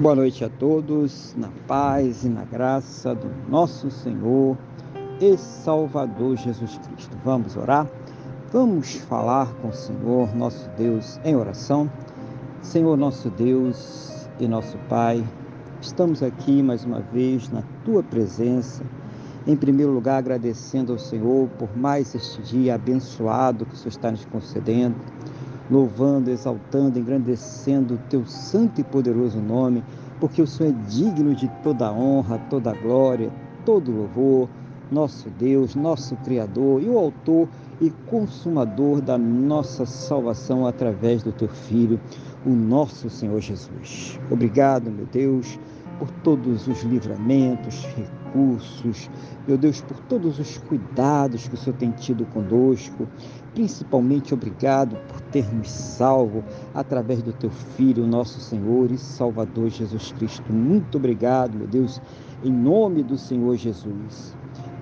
Boa noite a todos, na paz e na graça do nosso Senhor e Salvador Jesus Cristo. Vamos orar? Vamos falar com o Senhor, nosso Deus, em oração. Senhor, nosso Deus e nosso Pai, estamos aqui mais uma vez na tua presença. Em primeiro lugar, agradecendo ao Senhor por mais este dia abençoado que o Senhor está nos concedendo louvando, exaltando, engrandecendo o teu santo e poderoso nome, porque o Senhor é digno de toda honra, toda glória, todo louvor, nosso Deus, nosso Criador e o autor e consumador da nossa salvação através do teu Filho, o nosso Senhor Jesus. Obrigado, meu Deus, por todos os livramentos, recursos, meu Deus, por todos os cuidados que o Senhor tem tido conosco, principalmente obrigado por ter nos salvo através do teu Filho, nosso Senhor e Salvador Jesus Cristo. Muito obrigado, meu Deus, em nome do Senhor Jesus.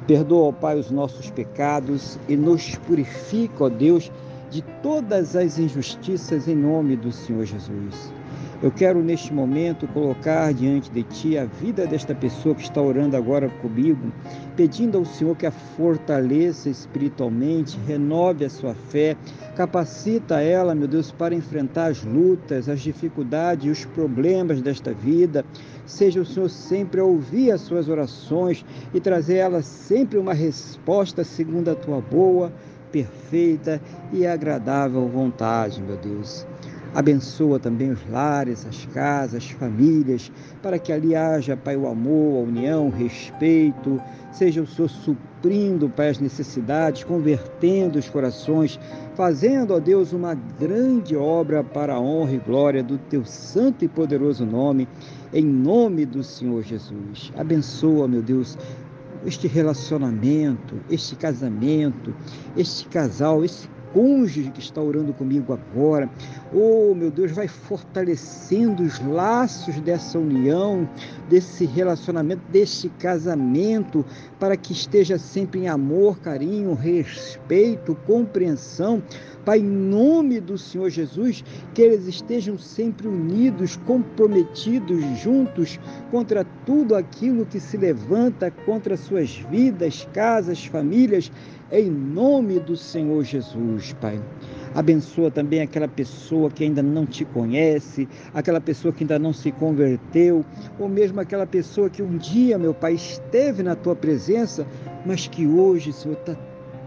Perdoa, ó Pai, os nossos pecados e nos purifica, ó Deus, de todas as injustiças em nome do Senhor Jesus. Eu quero neste momento colocar diante de Ti a vida desta pessoa que está orando agora comigo, pedindo ao Senhor que a fortaleça espiritualmente, renove a sua fé, capacita ela, meu Deus, para enfrentar as lutas, as dificuldades e os problemas desta vida. Seja o Senhor sempre a ouvir as suas orações e trazer a ela sempre uma resposta segundo a Tua boa, perfeita e agradável vontade, meu Deus. Abençoa também os lares, as casas, as famílias, para que ali haja, Pai, o amor, a união, o respeito. Seja o Senhor suprindo, Pai, as necessidades, convertendo os corações, fazendo, ó Deus, uma grande obra para a honra e glória do Teu santo e poderoso nome, em nome do Senhor Jesus. Abençoa, meu Deus, este relacionamento, este casamento, este casal, este cônjuge que está orando comigo agora. Oh, meu Deus, vai fortalecendo os laços dessa união, desse relacionamento, desse casamento, para que esteja sempre em amor, carinho, respeito, compreensão. Pai, em nome do Senhor Jesus, que eles estejam sempre unidos, comprometidos, juntos contra tudo aquilo que se levanta contra suas vidas, casas, famílias em nome do Senhor Jesus, Pai. Abençoa também aquela pessoa que ainda não te conhece, aquela pessoa que ainda não se converteu, ou mesmo aquela pessoa que um dia, meu Pai, esteve na tua presença, mas que hoje, Senhor, está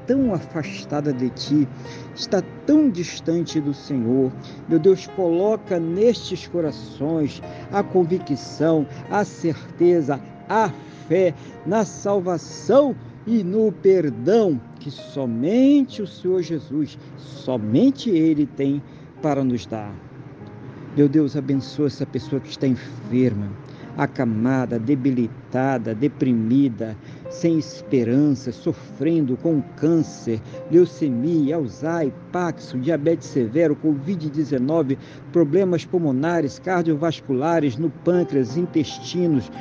tão afastada de ti, está tão distante do Senhor. Meu Deus, coloca nestes corações a convicção, a certeza, a fé na salvação e no perdão que somente o Senhor Jesus, somente Ele tem para nos dar. Meu Deus, abençoa essa pessoa que está enferma, acamada, debilitada, deprimida, sem esperança, sofrendo com câncer, leucemia, Alzheimer, Paxo, diabetes severo, Covid-19, problemas pulmonares, cardiovasculares no pâncreas, intestinos,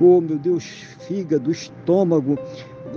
oh meu Deus, fígado, estômago,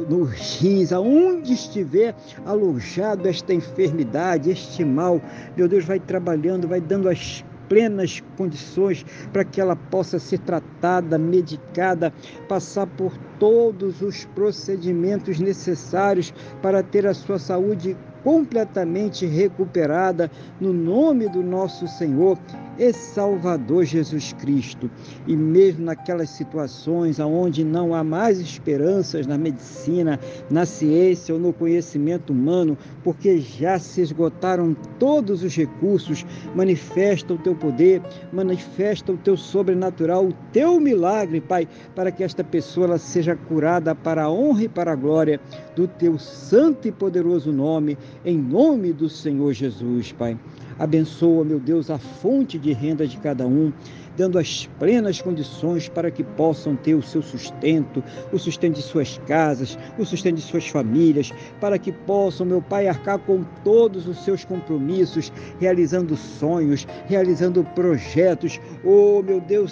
nos rins, aonde estiver alojado esta enfermidade, este mal, meu Deus vai trabalhando, vai dando as plenas condições para que ela possa ser tratada, medicada, passar por todos os procedimentos necessários para ter a sua saúde completamente recuperada no nome do nosso Senhor e Salvador Jesus Cristo. E mesmo naquelas situações onde não há mais esperanças na medicina, na ciência ou no conhecimento humano, porque já se esgotaram todos os recursos, manifesta o teu poder, manifesta o teu sobrenatural, o teu milagre, Pai, para que esta pessoa seja curada para a honra e para a glória do teu santo e poderoso nome, em nome do Senhor Jesus, Pai. Abençoa, meu Deus, a fonte de renda de cada um, dando as plenas condições para que possam ter o seu sustento, o sustento de suas casas, o sustento de suas famílias, para que possam, meu Pai, arcar com todos os seus compromissos, realizando sonhos, realizando projetos. Oh, meu Deus,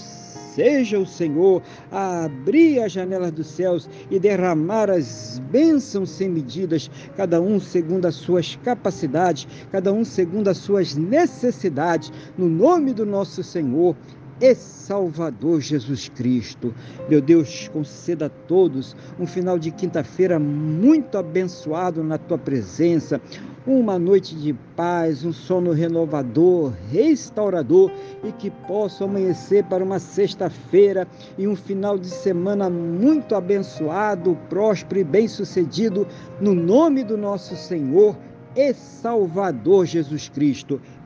seja o Senhor a abrir as janelas dos céus e derramar as bênçãos sem medidas, cada um segundo as suas capacidades, cada um segundo as suas necessidades, no nome do nosso Senhor e Salvador Jesus Cristo. Meu Deus, conceda a todos um final de quinta-feira muito abençoado na tua presença, uma noite de paz, um sono renovador, restaurador e que possa amanhecer para uma sexta-feira e um final de semana muito abençoado, próspero e bem-sucedido, no nome do nosso Senhor e Salvador Jesus Cristo.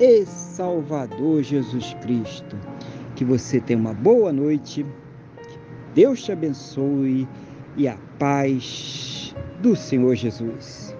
e Salvador Jesus Cristo. Que você tenha uma boa noite, Deus te abençoe e a paz do Senhor Jesus.